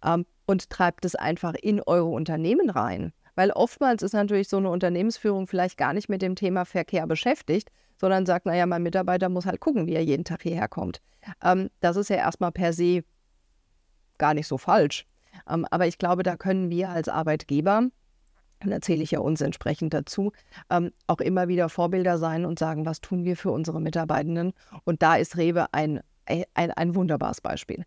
Ähm, und treibt es einfach in eure Unternehmen rein. Weil oftmals ist natürlich so eine Unternehmensführung vielleicht gar nicht mit dem Thema Verkehr beschäftigt, sondern sagt, naja, mein Mitarbeiter muss halt gucken, wie er jeden Tag hierher kommt. Ähm, das ist ja erstmal per se gar nicht so falsch. Ähm, aber ich glaube, da können wir als Arbeitgeber dann erzähle ich ja uns entsprechend dazu, ähm, auch immer wieder Vorbilder sein und sagen, was tun wir für unsere Mitarbeitenden. Und da ist Rewe ein, ein, ein wunderbares Beispiel.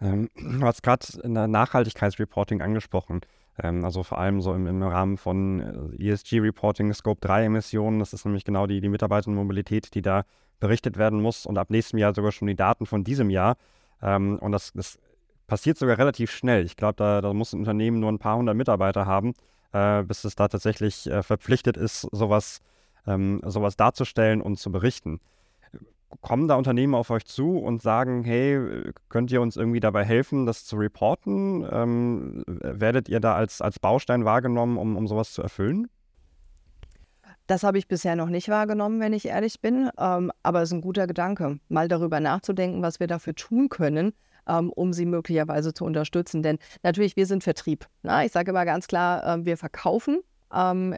Ähm, du hast gerade Nachhaltigkeitsreporting angesprochen. Ähm, also vor allem so im, im Rahmen von äh, ESG-Reporting, Scope 3 Emissionen. Das ist nämlich genau die, die Mitarbeitermobilität, die da berichtet werden muss. Und ab nächstem Jahr sogar schon die Daten von diesem Jahr. Ähm, und das, das passiert sogar relativ schnell. Ich glaube, da, da, muss ein Unternehmen nur ein paar hundert Mitarbeiter haben, äh, bis es da tatsächlich äh, verpflichtet ist, sowas, ähm, sowas darzustellen und zu berichten. Kommen da Unternehmen auf euch zu und sagen, hey, könnt ihr uns irgendwie dabei helfen, das zu reporten? Ähm, werdet ihr da als, als Baustein wahrgenommen, um, um sowas zu erfüllen? Das habe ich bisher noch nicht wahrgenommen, wenn ich ehrlich bin. Ähm, aber es ist ein guter Gedanke, mal darüber nachzudenken, was wir dafür tun können, ähm, um sie möglicherweise zu unterstützen. Denn natürlich, wir sind Vertrieb. Na? Ich sage immer ganz klar, äh, wir verkaufen ähm,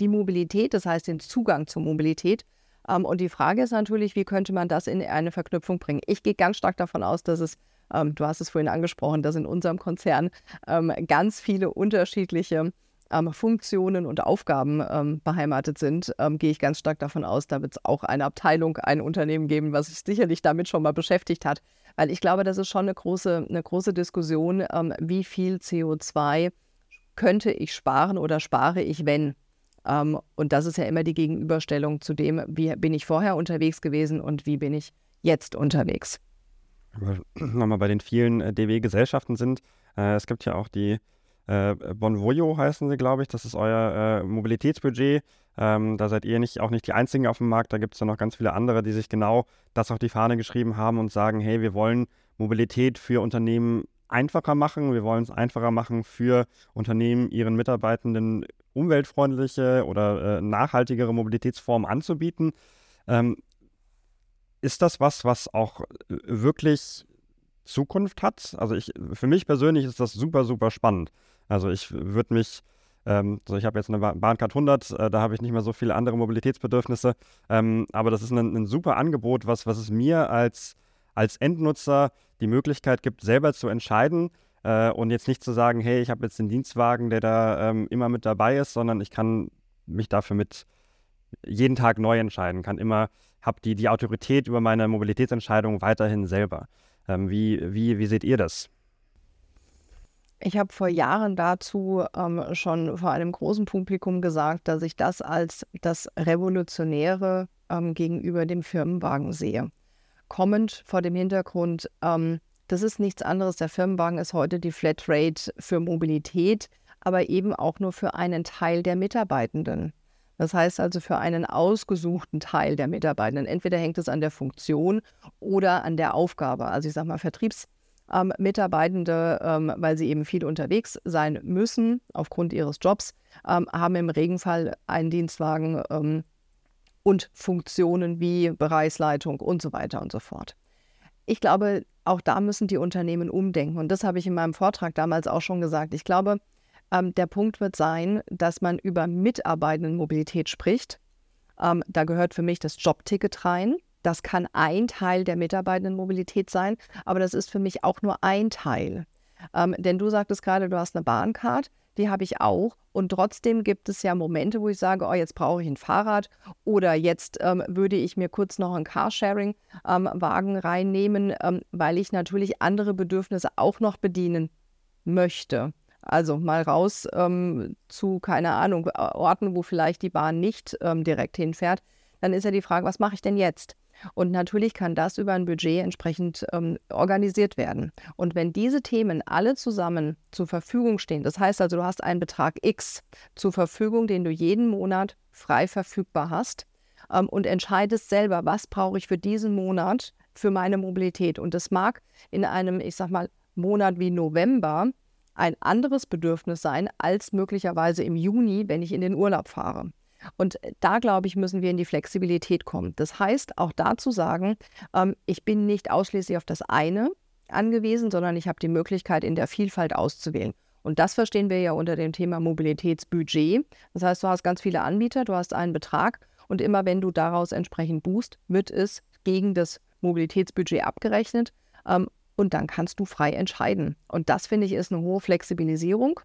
die Mobilität, das heißt den Zugang zur Mobilität. Ähm, und die Frage ist natürlich, wie könnte man das in eine Verknüpfung bringen? Ich gehe ganz stark davon aus, dass es ähm, du hast es vorhin angesprochen, dass in unserem Konzern ähm, ganz viele unterschiedliche ähm, Funktionen und Aufgaben ähm, beheimatet sind, ähm, gehe ich ganz stark davon aus, da wird es auch eine Abteilung, ein Unternehmen geben, was sich sicherlich damit schon mal beschäftigt hat. Weil ich glaube, das ist schon eine große, eine große Diskussion, ähm, wie viel CO2 könnte ich sparen oder spare ich, wenn. Ähm, und das ist ja immer die Gegenüberstellung zu dem, wie bin ich vorher unterwegs gewesen und wie bin ich jetzt unterwegs. Nochmal bei den vielen äh, DW-Gesellschaften sind, äh, es gibt ja auch die äh, Bonvoyo heißen sie, glaube ich. Das ist euer äh, Mobilitätsbudget. Ähm, da seid ihr nicht, auch nicht die Einzigen auf dem Markt. Da gibt es ja noch ganz viele andere, die sich genau das auf die Fahne geschrieben haben und sagen, hey, wir wollen Mobilität für Unternehmen einfacher machen. Wir wollen es einfacher machen für Unternehmen, ihren Mitarbeitenden umweltfreundliche oder äh, nachhaltigere Mobilitätsformen anzubieten. Ähm, ist das was, was auch äh, wirklich Zukunft hat? Also ich, für mich persönlich ist das super, super spannend. Also ich würde mich, ähm, also ich habe jetzt eine Bahncard 100, äh, da habe ich nicht mehr so viele andere Mobilitätsbedürfnisse, ähm, aber das ist ein, ein, super Angebot, was, was es mir als, als Endnutzer die Möglichkeit gibt, selber zu entscheiden äh, und jetzt nicht zu sagen, hey, ich habe jetzt den Dienstwagen, der da ähm, immer mit dabei ist, sondern ich kann mich dafür mit jeden Tag neu entscheiden, kann immer, habe die, die Autorität über meine Mobilitätsentscheidung weiterhin selber. Ähm, wie, wie, wie seht ihr das? Ich habe vor Jahren dazu ähm, schon vor einem großen Publikum gesagt, dass ich das als das Revolutionäre ähm, gegenüber dem Firmenwagen sehe. Kommend vor dem Hintergrund, ähm, das ist nichts anderes. Der Firmenwagen ist heute die Flatrate für Mobilität, aber eben auch nur für einen Teil der Mitarbeitenden. Das heißt also für einen ausgesuchten Teil der Mitarbeitenden. Entweder hängt es an der Funktion oder an der Aufgabe. Also ich sage mal Vertriebsmitarbeitende, ähm, ähm, weil sie eben viel unterwegs sein müssen aufgrund ihres Jobs, ähm, haben im Regenfall einen Dienstwagen ähm, und Funktionen wie Bereichsleitung und so weiter und so fort. Ich glaube, auch da müssen die Unternehmen umdenken. Und das habe ich in meinem Vortrag damals auch schon gesagt. Ich glaube, ähm, der Punkt wird sein, dass man über Mitarbeitendenmobilität spricht. Ähm, da gehört für mich das Jobticket rein. Das kann ein Teil der Mitarbeitendenmobilität sein, aber das ist für mich auch nur ein Teil. Ähm, denn du sagtest gerade, du hast eine Bahncard, die habe ich auch. Und trotzdem gibt es ja Momente, wo ich sage, oh, jetzt brauche ich ein Fahrrad oder jetzt ähm, würde ich mir kurz noch einen Carsharing-Wagen ähm, reinnehmen, ähm, weil ich natürlich andere Bedürfnisse auch noch bedienen möchte. Also mal raus ähm, zu, keine Ahnung, Orten, wo vielleicht die Bahn nicht ähm, direkt hinfährt. Dann ist ja die Frage, was mache ich denn jetzt? Und natürlich kann das über ein Budget entsprechend ähm, organisiert werden. Und wenn diese Themen alle zusammen zur Verfügung stehen, das heißt also, du hast einen Betrag X zur Verfügung, den du jeden Monat frei verfügbar hast ähm, und entscheidest selber, was brauche ich für diesen Monat für meine Mobilität. Und das mag in einem, ich sag mal, Monat wie November ein anderes Bedürfnis sein als möglicherweise im Juni, wenn ich in den Urlaub fahre. Und da, glaube ich, müssen wir in die Flexibilität kommen. Das heißt, auch dazu sagen, ähm, ich bin nicht ausschließlich auf das eine angewiesen, sondern ich habe die Möglichkeit, in der Vielfalt auszuwählen. Und das verstehen wir ja unter dem Thema Mobilitätsbudget. Das heißt, du hast ganz viele Anbieter, du hast einen Betrag und immer wenn du daraus entsprechend buchst, wird es gegen das Mobilitätsbudget abgerechnet. Ähm, und dann kannst du frei entscheiden. Und das finde ich ist eine hohe Flexibilisierung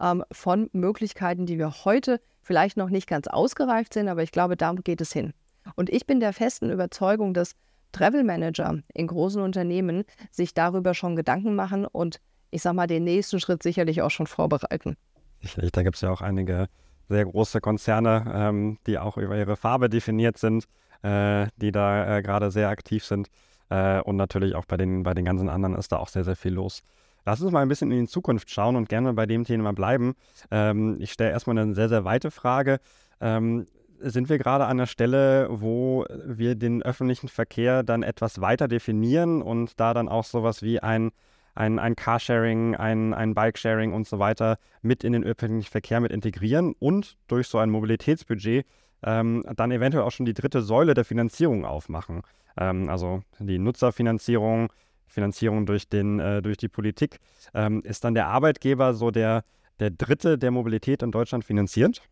ähm, von Möglichkeiten, die wir heute vielleicht noch nicht ganz ausgereift sind, aber ich glaube, da geht es hin. Und ich bin der festen Überzeugung, dass Travel Manager in großen Unternehmen sich darüber schon Gedanken machen und ich sage mal, den nächsten Schritt sicherlich auch schon vorbereiten. Sicherlich, da gibt es ja auch einige sehr große Konzerne, ähm, die auch über ihre Farbe definiert sind, äh, die da äh, gerade sehr aktiv sind. Äh, und natürlich auch bei den, bei den ganzen anderen ist da auch sehr, sehr viel los. Lass uns mal ein bisschen in die Zukunft schauen und gerne bei dem Thema bleiben. Ähm, ich stelle erstmal eine sehr, sehr weite Frage. Ähm, sind wir gerade an der Stelle, wo wir den öffentlichen Verkehr dann etwas weiter definieren und da dann auch sowas wie ein, ein, ein Carsharing, ein, ein Bikesharing und so weiter mit in den öffentlichen Verkehr mit integrieren und durch so ein Mobilitätsbudget ähm, dann eventuell auch schon die dritte Säule der Finanzierung aufmachen. Ähm, also die Nutzerfinanzierung, Finanzierung durch, den, äh, durch die Politik. Ähm, ist dann der Arbeitgeber so der, der Dritte, der Mobilität in Deutschland finanziert?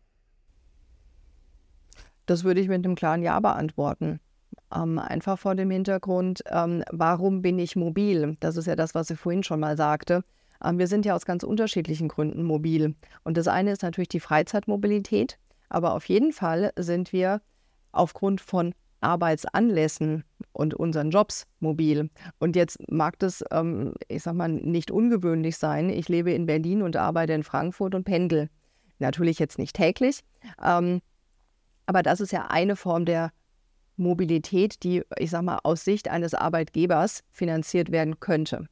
Das würde ich mit einem klaren Ja beantworten. Ähm, einfach vor dem Hintergrund, ähm, warum bin ich mobil? Das ist ja das, was ich vorhin schon mal sagte. Ähm, wir sind ja aus ganz unterschiedlichen Gründen mobil. Und das eine ist natürlich die Freizeitmobilität, aber auf jeden Fall sind wir aufgrund von Arbeitsanlässen und unseren Jobs mobil. Und jetzt mag das, ähm, ich sag mal, nicht ungewöhnlich sein. Ich lebe in Berlin und arbeite in Frankfurt und pendel. Natürlich jetzt nicht täglich, ähm, aber das ist ja eine Form der Mobilität, die, ich sag mal, aus Sicht eines Arbeitgebers finanziert werden könnte.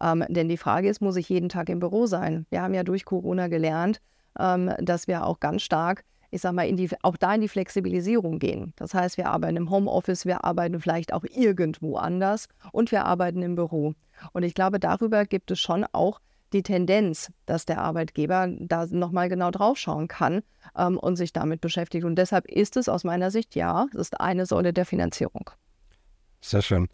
Ähm, denn die Frage ist, muss ich jeden Tag im Büro sein? Wir haben ja durch Corona gelernt, ähm, dass wir auch ganz stark, ich sag mal, die, auch da in die Flexibilisierung gehen. Das heißt, wir arbeiten im Homeoffice, wir arbeiten vielleicht auch irgendwo anders und wir arbeiten im Büro. Und ich glaube, darüber gibt es schon auch die Tendenz, dass der Arbeitgeber da nochmal genau drauf schauen kann ähm, und sich damit beschäftigt. Und deshalb ist es aus meiner Sicht, ja, es ist eine Säule der Finanzierung. Sehr schön.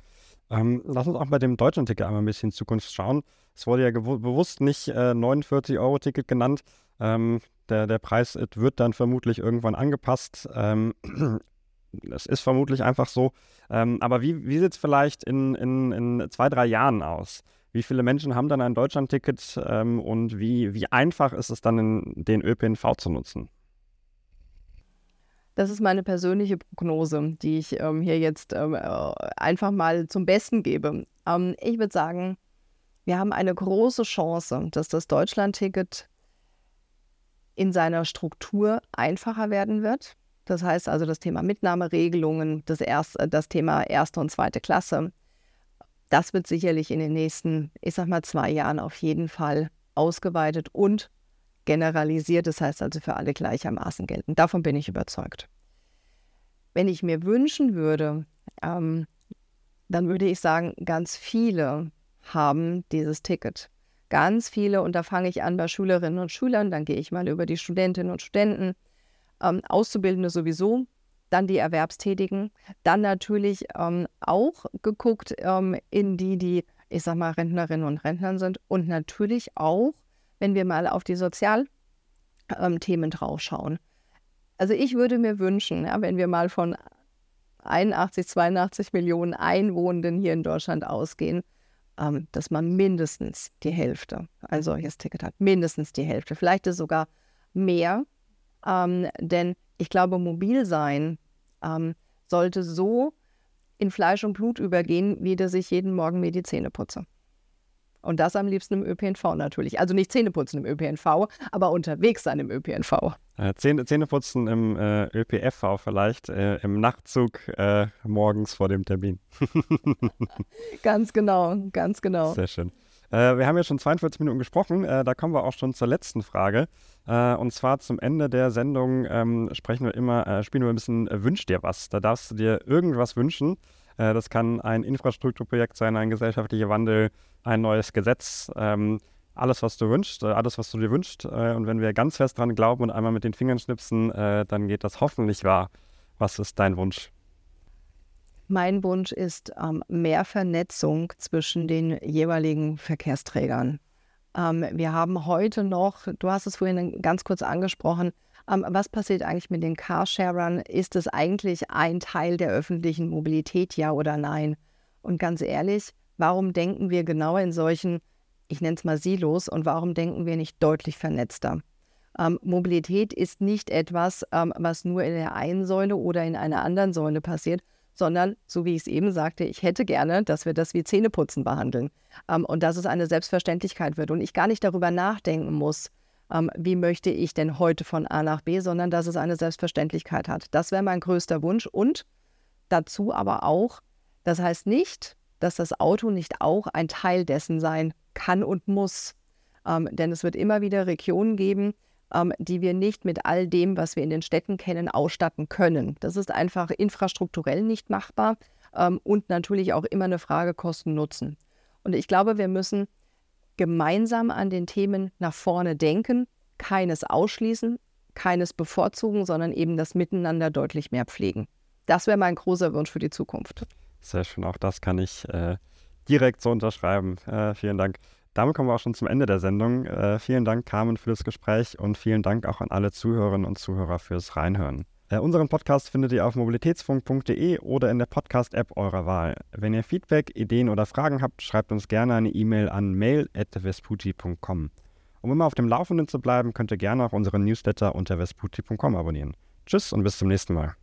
Ähm, lass uns auch bei dem Deutschland-Ticket einmal ein bisschen in Zukunft schauen. Es wurde ja bewusst nicht äh, 49-Euro-Ticket genannt. Ähm, der, der Preis wird dann vermutlich irgendwann angepasst. Ähm, es ist vermutlich einfach so. Ähm, aber wie, wie sieht es vielleicht in, in, in zwei, drei Jahren aus? Wie viele Menschen haben dann ein Deutschland-Ticket ähm, und wie, wie einfach ist es dann, den ÖPNV zu nutzen? Das ist meine persönliche Prognose, die ich ähm, hier jetzt ähm, äh, einfach mal zum Besten gebe. Ähm, ich würde sagen, wir haben eine große Chance, dass das Deutschland-Ticket in seiner Struktur einfacher werden wird. Das heißt also das Thema Mitnahmeregelungen, das, erst, das Thema erste und zweite Klasse. Das wird sicherlich in den nächsten, ich sag mal, zwei Jahren auf jeden Fall ausgeweitet und generalisiert, das heißt also für alle gleichermaßen gelten. Davon bin ich überzeugt. Wenn ich mir wünschen würde, ähm, dann würde ich sagen, ganz viele haben dieses Ticket. Ganz viele, und da fange ich an bei Schülerinnen und Schülern, dann gehe ich mal über die Studentinnen und Studenten, ähm, Auszubildende sowieso, dann die Erwerbstätigen, dann natürlich ähm, auch geguckt ähm, in die, die, ich sag mal, Rentnerinnen und Rentner sind und natürlich auch wenn wir mal auf die Sozialthemen ähm, draufschauen. Also ich würde mir wünschen, wenn wir mal von 81, 82 Millionen Einwohnenden hier in Deutschland ausgehen, ähm, dass man mindestens die Hälfte ein solches Ticket hat. Mindestens die Hälfte. Vielleicht ist sogar mehr. Ähm, denn ich glaube, mobil sein sollte so in Fleisch und Blut übergehen, wie dass ich jeden Morgen mir die Zähne putze. Und das am liebsten im ÖPNV natürlich. Also nicht Zähneputzen im ÖPNV, aber unterwegs sein im ÖPNV. Äh, Zähne, Zähneputzen im äh, ÖPFV vielleicht, äh, im Nachtzug äh, morgens vor dem Termin. ganz genau, ganz genau. Sehr schön. Äh, wir haben ja schon 42 Minuten gesprochen, äh, da kommen wir auch schon zur letzten Frage. und zwar zum Ende der Sendung ähm, sprechen wir immer, spielen wir ein bisschen Wünsch dir was. Da darfst du dir irgendwas wünschen. Das kann ein Infrastrukturprojekt sein, ein gesellschaftlicher Wandel, ein neues Gesetz, ähm, alles, was du wünschst, äh, alles, was du dir wünschst. Äh, und wenn wir ganz fest dran glauben und einmal mit den Fingern schnipsen, äh, dann geht das hoffentlich wahr. Was ist dein Wunsch? Mein Wunsch ist ähm, mehr Vernetzung zwischen den jeweiligen Verkehrsträgern. Ähm, wir haben heute noch, du hast es vorhin ganz kurz angesprochen, ähm, was passiert eigentlich mit den Carsharern? Ist es eigentlich ein Teil der öffentlichen Mobilität, ja oder nein? Und ganz ehrlich, Warum denken wir genau in solchen, ich nenne es mal Silos, und warum denken wir nicht deutlich vernetzter? Ähm, Mobilität ist nicht etwas, ähm, was nur in der einen Säule oder in einer anderen Säule passiert, sondern, so wie ich es eben sagte, ich hätte gerne, dass wir das wie Zähneputzen behandeln ähm, und dass es eine Selbstverständlichkeit wird und ich gar nicht darüber nachdenken muss, ähm, wie möchte ich denn heute von A nach B, sondern dass es eine Selbstverständlichkeit hat. Das wäre mein größter Wunsch und dazu aber auch, das heißt nicht, dass das Auto nicht auch ein Teil dessen sein kann und muss. Ähm, denn es wird immer wieder Regionen geben, ähm, die wir nicht mit all dem, was wir in den Städten kennen, ausstatten können. Das ist einfach infrastrukturell nicht machbar ähm, und natürlich auch immer eine Frage Kosten-Nutzen. Und ich glaube, wir müssen gemeinsam an den Themen nach vorne denken, keines ausschließen, keines bevorzugen, sondern eben das Miteinander deutlich mehr pflegen. Das wäre mein großer Wunsch für die Zukunft. Sehr schön, auch das kann ich äh, direkt so unterschreiben. Äh, vielen Dank. Damit kommen wir auch schon zum Ende der Sendung. Äh, vielen Dank, Carmen, für das Gespräch und vielen Dank auch an alle Zuhörerinnen und Zuhörer fürs Reinhören. Äh, unseren Podcast findet ihr auf mobilitätsfunk.de oder in der Podcast-App eurer Wahl. Wenn ihr Feedback, Ideen oder Fragen habt, schreibt uns gerne eine E-Mail an mail.vesputi.com. Um immer auf dem Laufenden zu bleiben, könnt ihr gerne auch unseren Newsletter unter vesputi.com abonnieren. Tschüss und bis zum nächsten Mal.